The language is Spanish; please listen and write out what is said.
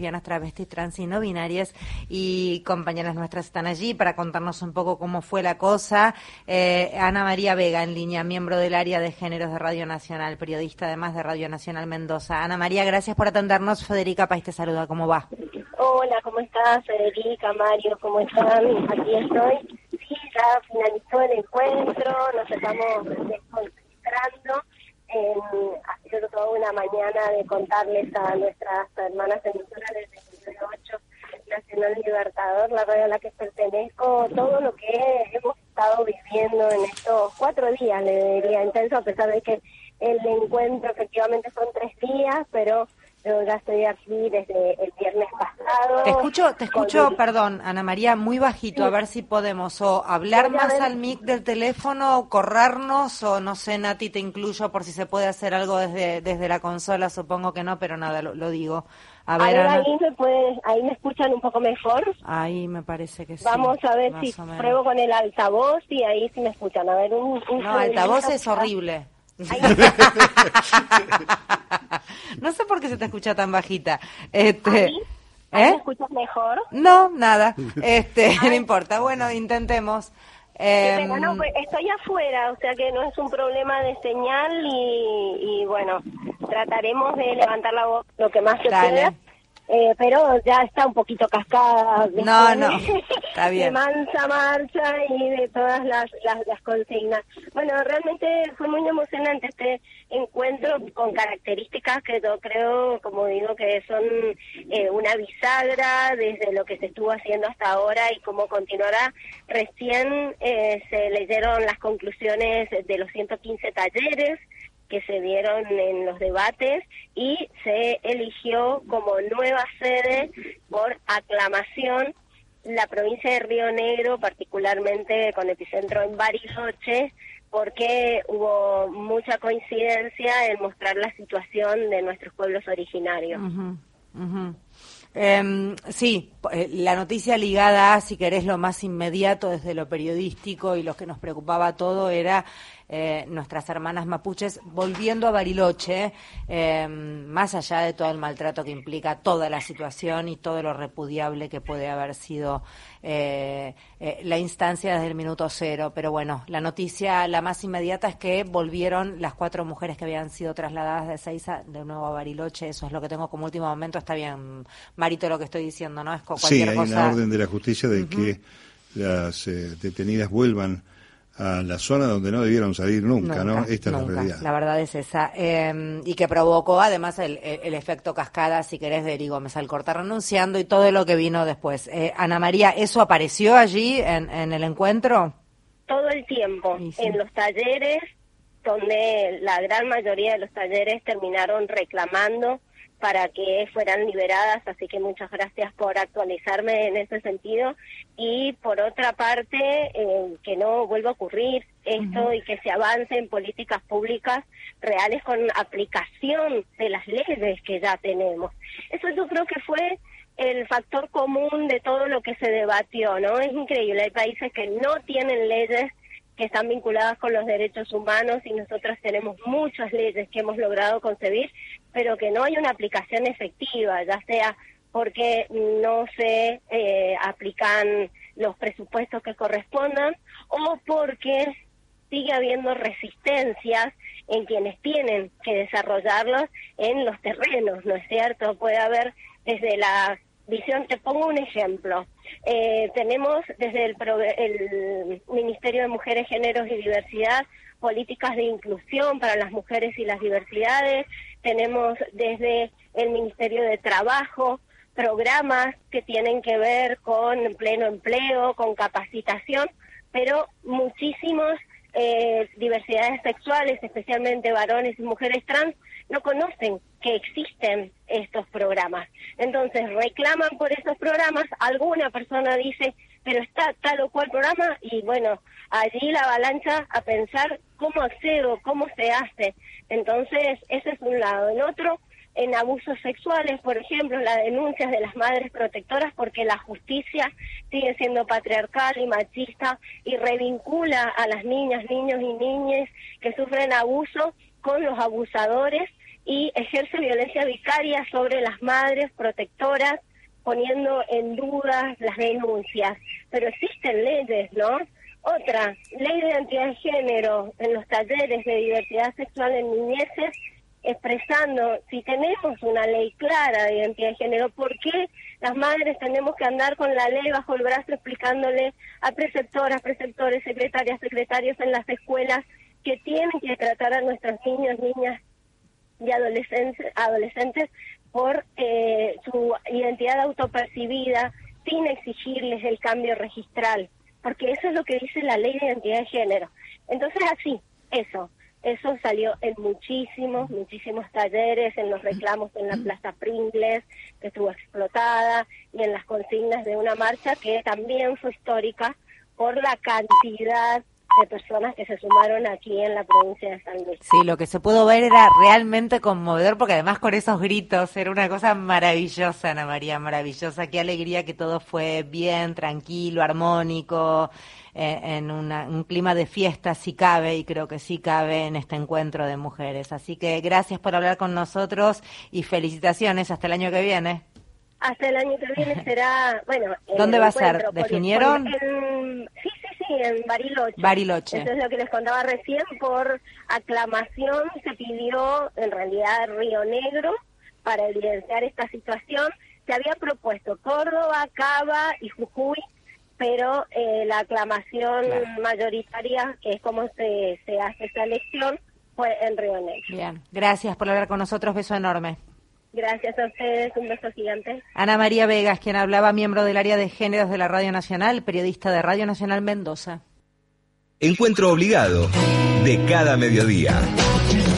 lesbianas, travestis, trans y no binarias y compañeras nuestras están allí para contarnos un poco cómo fue la cosa. Eh, Ana María Vega en línea, miembro del área de géneros de Radio Nacional, periodista además de Radio Nacional Mendoza. Ana María, gracias por atendernos. Federica País te saluda, ¿cómo va? Hola, ¿cómo estás? Federica, Mario, ¿cómo están? Aquí estoy. Sí, ya finalizó el encuentro, nos estamos desconcentrando ha sido toda una mañana de contarles a nuestras hermanas 8 Nacional Libertador, la radio a la que pertenezco, todo lo que hemos estado viviendo en estos cuatro días, le diría intenso, a pesar de que el encuentro efectivamente son tres días, pero yo ya estoy aquí desde el viernes pasado. Te escucho, te escucho, perdón, Ana María, muy bajito, a ver si podemos o hablar más al mic del teléfono, o corrernos, o no sé, Nati, te incluyo por si se puede hacer algo desde, desde la consola, supongo que no, pero nada, lo, digo. A ver, ahí, me ahí me escuchan un poco mejor. Ahí me parece que sí. Vamos a ver si pruebo con el altavoz y ahí sí me escuchan. A ver, un, un No, altavoz es horrible. no sé por qué se te escucha tan bajita. Este, ¿Eh? ¿Me escuchas mejor? No, nada. Este, no importa. Bueno, intentemos. Eh, no, pues, estoy afuera, o sea que no es un problema de señal y, bueno, trataremos de levantar la voz lo que más se pueda. Eh, pero ya está un poquito cascada. No, no, está bien. De mansa marcha y de todas las, las, consignas. Bueno, realmente fue muy emocionante este encuentro con características que yo creo, como digo, que son eh, una bisagra desde lo que se estuvo haciendo hasta ahora y cómo continuará. Recién eh, se leyeron las conclusiones de los 115 talleres que se dieron en los debates y se eligió como nueva sede por aclamación la provincia de Río Negro, particularmente con epicentro en Bariloche, porque hubo mucha coincidencia en mostrar la situación de nuestros pueblos originarios. Em, sí, eh, la noticia ligada a, si querés, lo más inmediato desde lo periodístico y lo que nos preocupaba todo era eh, nuestras hermanas mapuches volviendo a Bariloche, em, más allá de todo el maltrato que implica toda la situación y todo lo repudiable que puede haber sido eh, la instancia desde el minuto cero. Pero bueno, la noticia, la más inmediata es que volvieron las cuatro mujeres que habían sido trasladadas de Seiza de nuevo a Bariloche. Eso es lo que tengo como último momento. Está bien Marito lo que estoy diciendo, ¿no? Es cualquier sí, hay una orden de la justicia de que las eh, detenidas vuelvan a la zona donde no debieron salir nunca, ¿no? Esta es la realidad. La verdad es esa. Em, y que provocó además el, efecto cascada, si querés, de Eri Gómez cortar renunciando y todo lo que vino después. Eh, Ana María, ¿eso apareció allí en, el encuentro? Todo el tiempo, en los talleres, donde la gran mayoría de los talleres terminaron reclamando para que fueran liberadas, así que muchas gracias por actualizarme en ese sentido. Y por otra parte, eh, que no vuelva a ocurrir esto y que se avance en políticas públicas reales con aplicación de las leyes que ya tenemos. Eso yo creo que fue el factor común de todo lo que se debatió, ¿no? Es increíble, hay países que no tienen leyes que están vinculadas con los derechos humanos y nosotros tenemos muchas leyes que hemos logrado concebir, pero que no hay una aplicación efectiva, ya sea porque no se eh, aplican los presupuestos que correspondan o porque sigue habiendo resistencias en quienes tienen que desarrollarlos en los terrenos, ¿no es cierto? Puede haber desde la visión, te pongo un ejemplo. Eh, tenemos desde el, el Ministerio de Mujeres, Géneros y Diversidad políticas de inclusión para las mujeres y las diversidades, tenemos desde el Ministerio de Trabajo programas que tienen que ver con pleno empleo, con capacitación, pero muchísimos eh, diversidades sexuales, especialmente varones y mujeres trans, no conocen que existen estos programas. Entonces reclaman por esos programas, alguna persona dice, pero está tal o cual programa y bueno, allí la avalancha a pensar cómo accedo, cómo se hace. Entonces, ese es un lado. En otro, en abusos sexuales, por ejemplo, las denuncias de las madres protectoras porque la justicia sigue siendo patriarcal y machista y revincula a las niñas, niños y niñas que sufren abuso con los abusadores y ejerce violencia vicaria sobre las madres protectoras, poniendo en duda las denuncias. Pero existen leyes, ¿no? Otra, ley de identidad de género en los talleres de diversidad sexual en niñeces, expresando, si tenemos una ley clara de identidad de género, ¿por qué las madres tenemos que andar con la ley bajo el brazo explicándole a preceptoras, preceptores, secretarias, secretarios en las escuelas que tienen que tratar a nuestros niños, niñas y adolescentes, adolescentes por eh, su identidad autopercibida sin exigirles el cambio registral? Porque eso es lo que dice la ley de identidad de género. Entonces, así, eso, eso salió en muchísimos, muchísimos talleres, en los reclamos en la Plaza Pringles, que estuvo explotada, y en las consignas de una marcha que también fue histórica por la cantidad de personas que se sumaron aquí en la provincia de San Luis. Sí, lo que se pudo ver era realmente conmovedor porque además con esos gritos era una cosa maravillosa, Ana María, maravillosa. Qué alegría que todo fue bien, tranquilo, armónico, eh, en un clima de fiesta, si cabe, y creo que sí cabe en este encuentro de mujeres. Así que gracias por hablar con nosotros y felicitaciones hasta el año que viene. Hasta el año que viene será, bueno. ¿Dónde va a ser? ¿Definieron? sí, en Bariloche. Bariloche. Eso es lo que les contaba recién. Por aclamación se pidió, en realidad, Río Negro para evidenciar esta situación. Se había propuesto Córdoba, Cava y Jujuy, pero eh, la aclamación mayoritaria, que es como se, se hace esa elección, fue en Río Negro. Bien, gracias por hablar con nosotros. Beso enorme. Gracias a ustedes, un beso gigante. Ana María Vegas, quien hablaba, miembro del área de géneros de la Radio Nacional, periodista de Radio Nacional Mendoza. Encuentro obligado de cada mediodía.